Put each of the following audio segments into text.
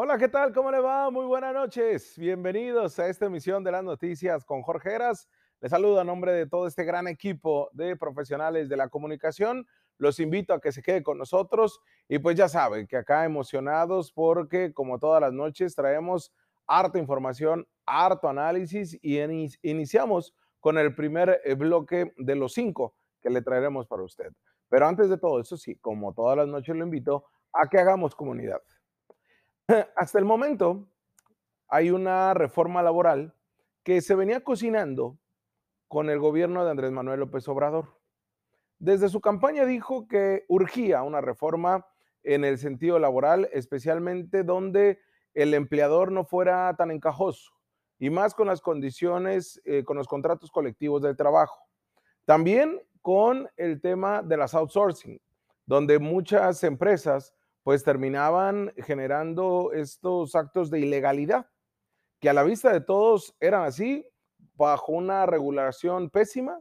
Hola, ¿qué tal? ¿Cómo le va? Muy buenas noches. Bienvenidos a esta emisión de las noticias con Jorge Heras. Les saludo a nombre de todo este gran equipo de profesionales de la comunicación. Los invito a que se quede con nosotros y pues ya saben que acá emocionados porque como todas las noches traemos harta información, harto análisis y iniciamos con el primer eh, bloque de los cinco que le traeremos para usted. Pero antes de todo eso, sí, como todas las noches lo invito a que hagamos comunidad. Hasta el momento hay una reforma laboral que se venía cocinando con el gobierno de Andrés Manuel López Obrador. Desde su campaña dijo que urgía una reforma en el sentido laboral, especialmente donde el empleador no fuera tan encajoso y más con las condiciones, eh, con los contratos colectivos del trabajo. También con el tema de las outsourcing, donde muchas empresas pues terminaban generando estos actos de ilegalidad, que a la vista de todos eran así, bajo una regulación pésima,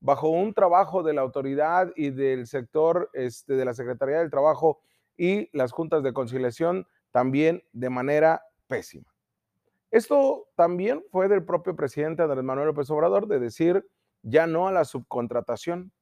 bajo un trabajo de la autoridad y del sector este, de la Secretaría del Trabajo y las juntas de conciliación también de manera pésima. Esto también fue del propio presidente Andrés Manuel López Obrador de decir ya no a la subcontratación.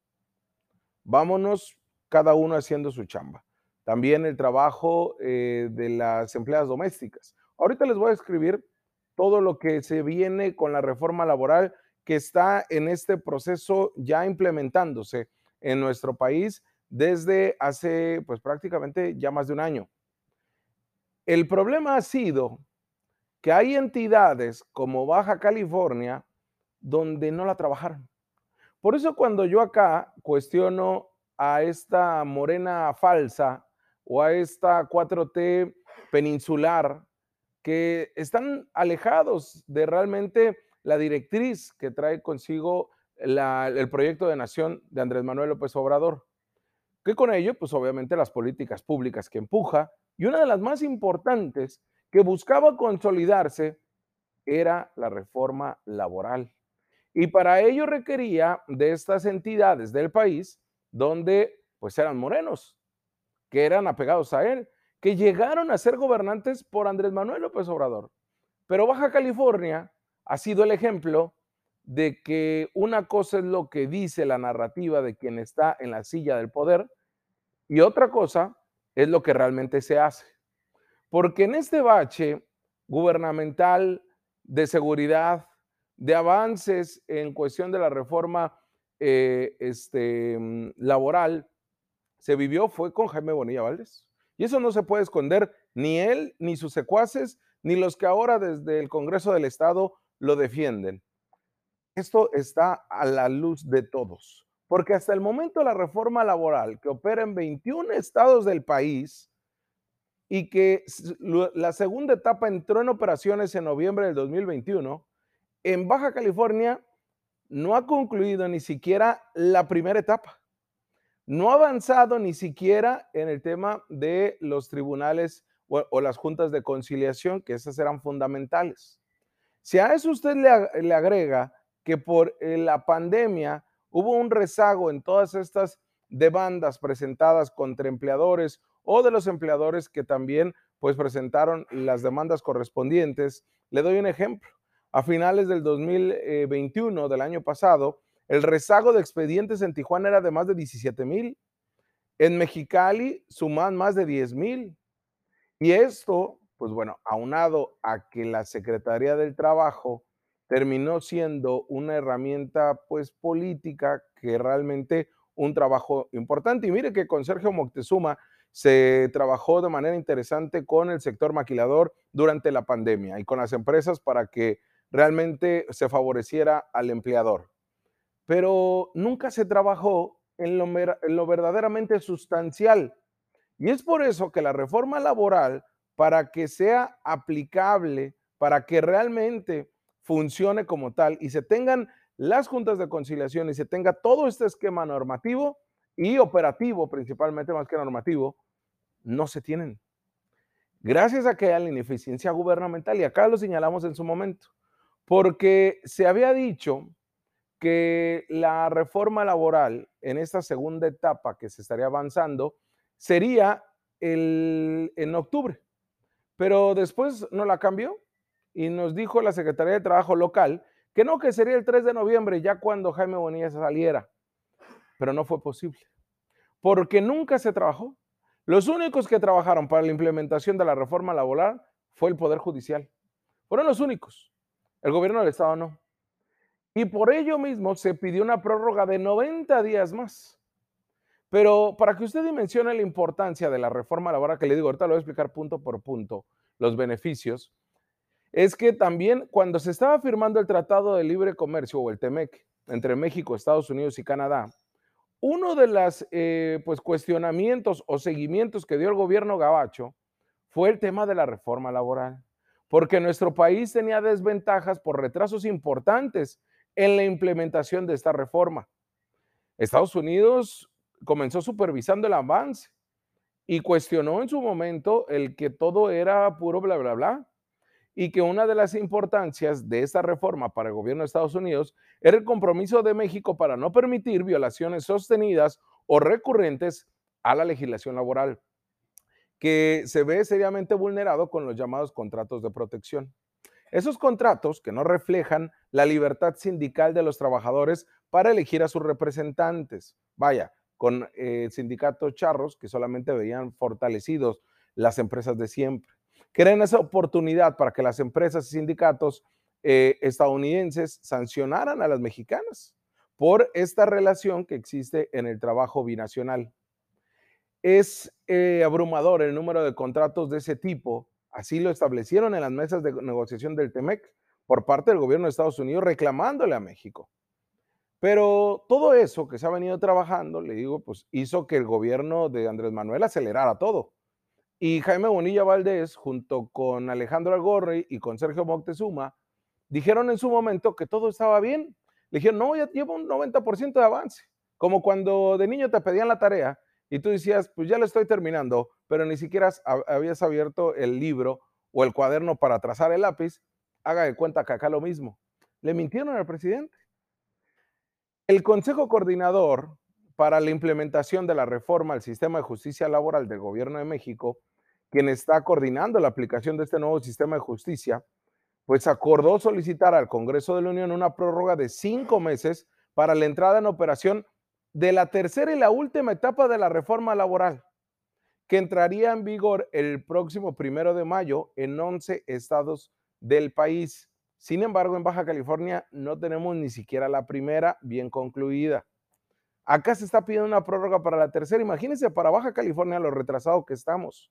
Vámonos cada uno haciendo su chamba también el trabajo eh, de las empleadas domésticas. Ahorita les voy a escribir todo lo que se viene con la reforma laboral que está en este proceso ya implementándose en nuestro país desde hace pues prácticamente ya más de un año. El problema ha sido que hay entidades como Baja California donde no la trabajaron. Por eso cuando yo acá cuestiono a esta morena falsa o a esta 4T peninsular que están alejados de realmente la directriz que trae consigo el proyecto de nación de Andrés Manuel López Obrador. Que con ello, pues obviamente las políticas públicas que empuja y una de las más importantes que buscaba consolidarse era la reforma laboral. Y para ello requería de estas entidades del país donde pues eran morenos, que eran apegados a él, que llegaron a ser gobernantes por Andrés Manuel López Obrador. Pero Baja California ha sido el ejemplo de que una cosa es lo que dice la narrativa de quien está en la silla del poder y otra cosa es lo que realmente se hace. Porque en este bache gubernamental de seguridad, de avances en cuestión de la reforma eh, este, mm, laboral, se vivió fue con Jaime Bonilla Valdés. Y eso no se puede esconder ni él, ni sus secuaces, ni los que ahora desde el Congreso del Estado lo defienden. Esto está a la luz de todos, porque hasta el momento la reforma laboral que opera en 21 estados del país y que la segunda etapa entró en operaciones en noviembre del 2021, en Baja California no ha concluido ni siquiera la primera etapa no ha avanzado ni siquiera en el tema de los tribunales o, las juntas de conciliación, que esas eran fundamentales. Si a eso usted le, agrega que por eh, la pandemia hubo un rezago en todas estas demandas presentadas contra empleadores o de los empleadores que también pues presentaron las demandas correspondientes, le doy un ejemplo. A finales del 2021 del año pasado, el rezago de expedientes en Tijuana era de más de 17 mil. En Mexicali suman más de 10 mil. Y esto, pues bueno, aunado a que la Secretaría del Trabajo terminó siendo una herramienta pues política que realmente un trabajo importante. Y mire que con Sergio Moctezuma se trabajó de manera interesante con el sector maquilador durante la pandemia y con las empresas para que realmente se favoreciera al empleador pero nunca se trabajó en lo, verdaderamente sustancial. Y es por eso que la reforma laboral, para que sea aplicable, para que realmente funcione como tal y se tengan las juntas de conciliación y se tenga todo este esquema normativo y operativo, principalmente más que normativo, no se tienen. Gracias a que hay la ineficiencia gubernamental, y acá lo señalamos en su momento, porque se había dicho que la reforma laboral en esta segunda etapa que se estaría avanzando sería el, en octubre. pero después no la cambió y nos dijo la Secretaría de Trabajo local que no, que sería el 3 de noviembre, ya cuando Jaime Bonilla saliera. Pero no fue posible, porque nunca se trabajó. Los únicos que trabajaron para la implementación de la reforma laboral fue el Poder Judicial. Fueron los únicos. El gobierno del Estado no. Y por ello mismo se pidió una prórroga de 90 días más. Pero para que usted dimensione la importancia de la reforma laboral, que le digo, ahorita lo voy a explicar punto por punto, los beneficios, es que también cuando se estaba firmando el Tratado de Libre Comercio o el TEMEC entre México, Estados Unidos y Canadá, uno de los eh, pues, cuestionamientos o seguimientos que dio el gobierno gabacho fue el tema de la reforma laboral, porque nuestro país tenía desventajas por retrasos importantes en la implementación de esta reforma. Estados Unidos comenzó supervisando el avance y cuestionó en su momento el que todo era puro bla, bla, bla y que una de las importancias de esta reforma para el gobierno de Estados Unidos era el compromiso de México para no permitir violaciones sostenidas o recurrentes a la legislación laboral, que se ve seriamente vulnerado con los llamados contratos de protección. Esos contratos que no reflejan la libertad sindical de los trabajadores para elegir a sus representantes. Vaya, con el sindicato Charros, que solamente veían fortalecidos las empresas de siempre crean esa oportunidad para que las empresas y sindicatos eh, estadounidenses sancionaran a las mexicanas por esta relación que existe en el trabajo binacional. Es eh, abrumador el número de contratos de ese tipo, así lo establecieron en las mesas de negociación del TEMEC por parte del gobierno de Estados Unidos reclamándole a México. Pero todo eso que se ha venido trabajando, le digo, pues hizo que el gobierno de Andrés Manuel acelerara todo. Y Jaime Bonilla Valdés, junto con Alejandro Algorri y con Sergio Moctezuma, dijeron en su momento que todo estaba bien. Le dijeron, no, ya llevo un 90% de avance. Como cuando de niño te pedían la tarea y tú decías, pues ya lo estoy terminando, pero ni siquiera habías abierto el libro o el cuaderno para trazar el lápiz, haga de cuenta que acá lo mismo. Le mintieron al presidente. El Consejo Coordinador para la implementación de la reforma al sistema de justicia laboral del Gobierno de México, quien está coordinando la aplicación de este nuevo sistema de justicia, pues acordó solicitar al Congreso de la Unión una prórroga de cinco meses para la entrada en operación de la tercera y la última etapa de la reforma laboral, que entraría en vigor el próximo primero de mayo en 11 estados del país. Sin embargo, en Baja California no tenemos ni siquiera la primera bien concluida. Acá se está pidiendo una prórroga para la tercera. Imagínense para Baja California lo retrasado que estamos.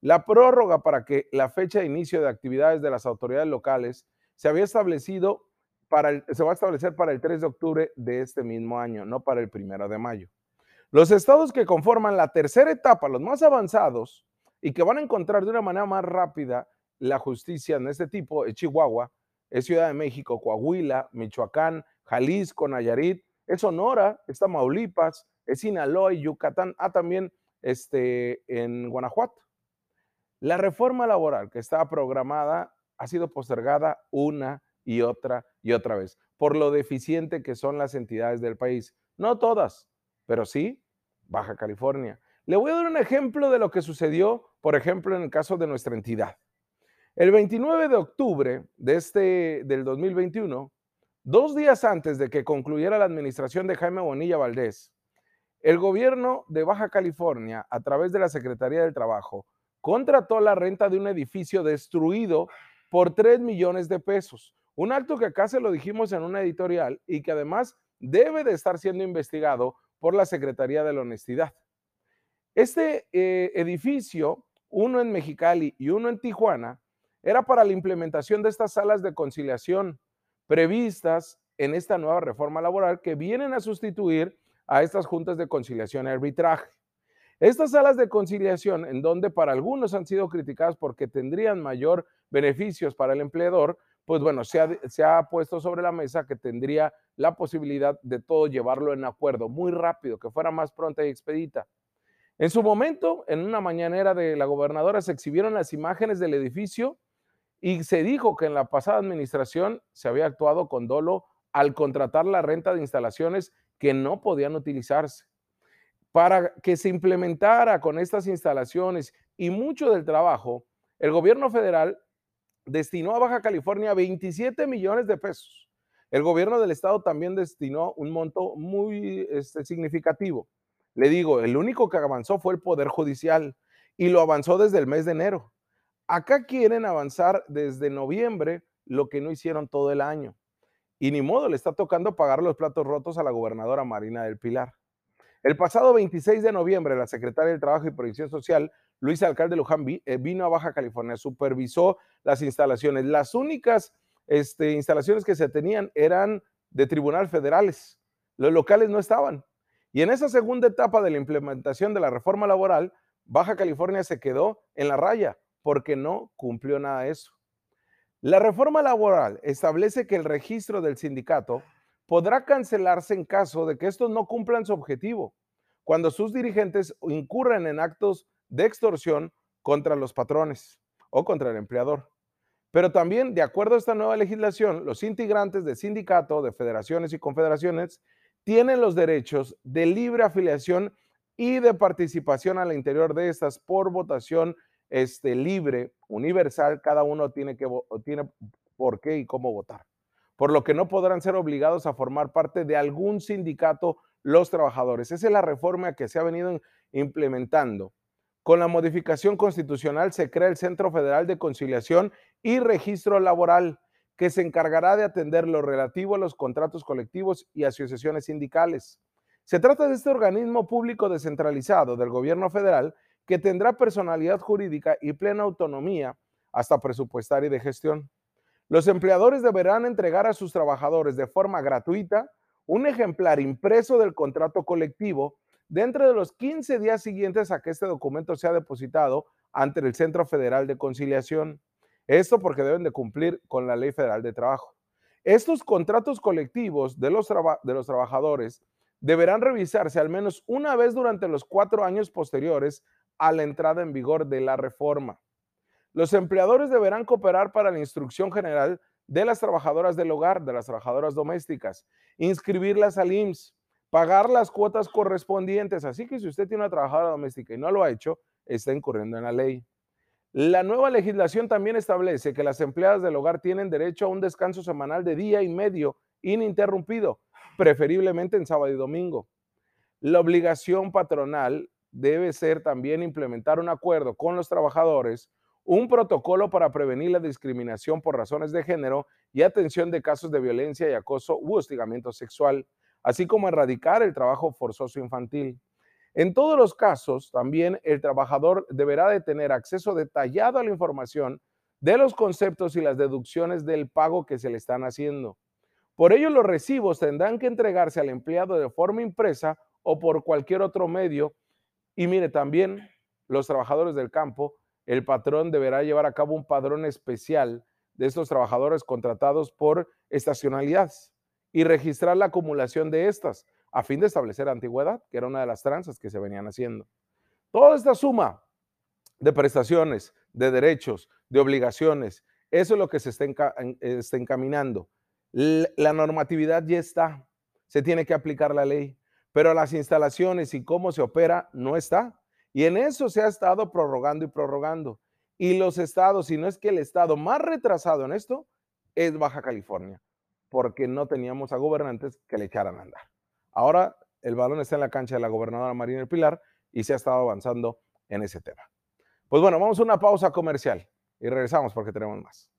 La prórroga para que la fecha de inicio de actividades de las autoridades locales se había establecido para se va a establecer para el 3 de octubre de este mismo año, no para el primero de mayo. Los estados que conforman la tercera etapa, los más avanzados y que van a encontrar de una manera más rápida la justicia en este tipo, es Chihuahua, es Ciudad de México, Coahuila, Michoacán, Jalisco, Nayarit, es Sonora, está Maulipas, es Sinaloa y Yucatán, ah, también este, en Guanajuato. La reforma laboral que estaba programada ha sido postergada una y otra y otra vez por lo deficiente que son las entidades del país. No todas, pero sí Baja California. Le voy a dar un ejemplo de lo que sucedió, por ejemplo, en el caso de nuestra entidad. El 29 de octubre de este, del 2021, Dos días antes de que concluyera la administración de Jaime Bonilla Valdés, el gobierno de Baja California, a través de la Secretaría del Trabajo, contrató la renta de un edificio destruido por 3 millones de pesos. Un acto que acá se lo dijimos en una editorial y que además debe de estar siendo investigado por la Secretaría de la Honestidad. Este eh, edificio, uno en Mexicali y uno en Tijuana, era para la implementación de estas salas de conciliación previstas en esta nueva reforma laboral que vienen a sustituir a estas juntas de conciliación y arbitraje. Estas salas de conciliación, en donde para algunos han sido criticadas porque tendrían mayor beneficios para el empleador, pues bueno, se ha, puesto sobre la mesa que tendría la posibilidad de todo llevarlo en acuerdo muy rápido, que fuera más pronta y expedita. En su momento, en una mañanera de la gobernadora, se exhibieron las imágenes del edificio y se dijo que en la pasada administración se había actuado con dolo al contratar la renta de instalaciones que no podían utilizarse. Para que se implementara con estas instalaciones y mucho del trabajo, el gobierno federal destinó a Baja California 27 millones de pesos. El gobierno del estado también destinó un monto muy este, significativo. Le digo, el único que avanzó fue el Poder Judicial y lo avanzó desde el mes de enero. Acá quieren avanzar desde noviembre lo que no hicieron todo el año. Y ni modo, le está tocando pagar los platos rotos a la gobernadora Marina del Pilar. El pasado 26 de noviembre, la secretaria del Trabajo y Previsión Social, Luisa Alcalde Luján, eh, vino a Baja California, supervisó las instalaciones. Las únicas este, instalaciones que se tenían eran de tribunal federales. Los locales no estaban. Y en esa segunda etapa de la implementación de la reforma laboral, Baja California se quedó en la raya porque no cumplió nada de eso. La reforma laboral establece que el registro del sindicato podrá cancelarse en caso de que estos no cumplan su objetivo, cuando sus dirigentes incurren en actos de extorsión contra los patrones o contra el empleador. Pero también, de acuerdo a esta nueva legislación, los integrantes de sindicato, de federaciones y confederaciones tienen los derechos de libre afiliación y de participación al interior de estas por votación este, libre, universal, cada uno tiene, que, tiene por qué y cómo votar. Por lo que no podrán ser obligados a formar parte de algún sindicato los trabajadores. Esa es la reforma que se ha venido implementando. Con la modificación constitucional se crea el Centro Federal de Conciliación y Registro Laboral, que se encargará de atender lo relativo a los contratos colectivos y asociaciones sindicales. Se trata de este organismo público descentralizado del gobierno federal que tendrá personalidad jurídica y plena autonomía hasta presupuestaria y de gestión. Los empleadores deberán entregar a sus trabajadores de forma gratuita un ejemplar impreso del contrato colectivo dentro de los 15 días siguientes a que este documento sea depositado ante el Centro Federal de Conciliación. Esto porque deben de cumplir con la Ley Federal de Trabajo. Estos contratos colectivos de los, de los trabajadores deberán revisarse al menos una vez durante los cuatro años posteriores a la entrada en vigor de la reforma. Los empleadores deberán cooperar para la instrucción general de las trabajadoras del hogar, de las trabajadoras domésticas, inscribirlas al IMSS, pagar las cuotas correspondientes. Así que si usted tiene una trabajadora doméstica y no lo ha hecho, está incurriendo en la ley. La nueva legislación también establece que las empleadas del hogar tienen derecho a un descanso semanal de día y medio ininterrumpido, preferiblemente en sábado y domingo. La obligación patronal debe ser también implementar un acuerdo con los trabajadores, un protocolo para prevenir la discriminación por razones de género y atención de casos de violencia y acoso u hostigamiento sexual, así como erradicar el trabajo forzoso infantil. En todos los casos, también el trabajador deberá de tener acceso detallado a la información de los conceptos y las deducciones del pago que se le están haciendo. Por ello, los recibos tendrán que entregarse al empleado de forma impresa o por cualquier otro medio y mire, también los trabajadores del campo, el patrón deberá llevar a cabo un padrón especial de estos trabajadores contratados por estacionalidades y registrar la acumulación de estas a fin de establecer antigüedad, que era una de las tranzas que se venían haciendo. Toda esta suma de prestaciones, de derechos, de obligaciones, eso es lo que se está, está encaminando. La normatividad ya está, se tiene que aplicar la ley pero las instalaciones y cómo se opera no está. Y en eso se ha estado prorrogando y prorrogando. Y los estados, si no es que el estado más retrasado en esto, es Baja California, porque no teníamos a gobernantes que le echaran a andar. Ahora el balón está en la cancha de la gobernadora Marina del Pilar y se ha estado avanzando en ese tema. Pues bueno, vamos a una pausa comercial y regresamos porque tenemos más.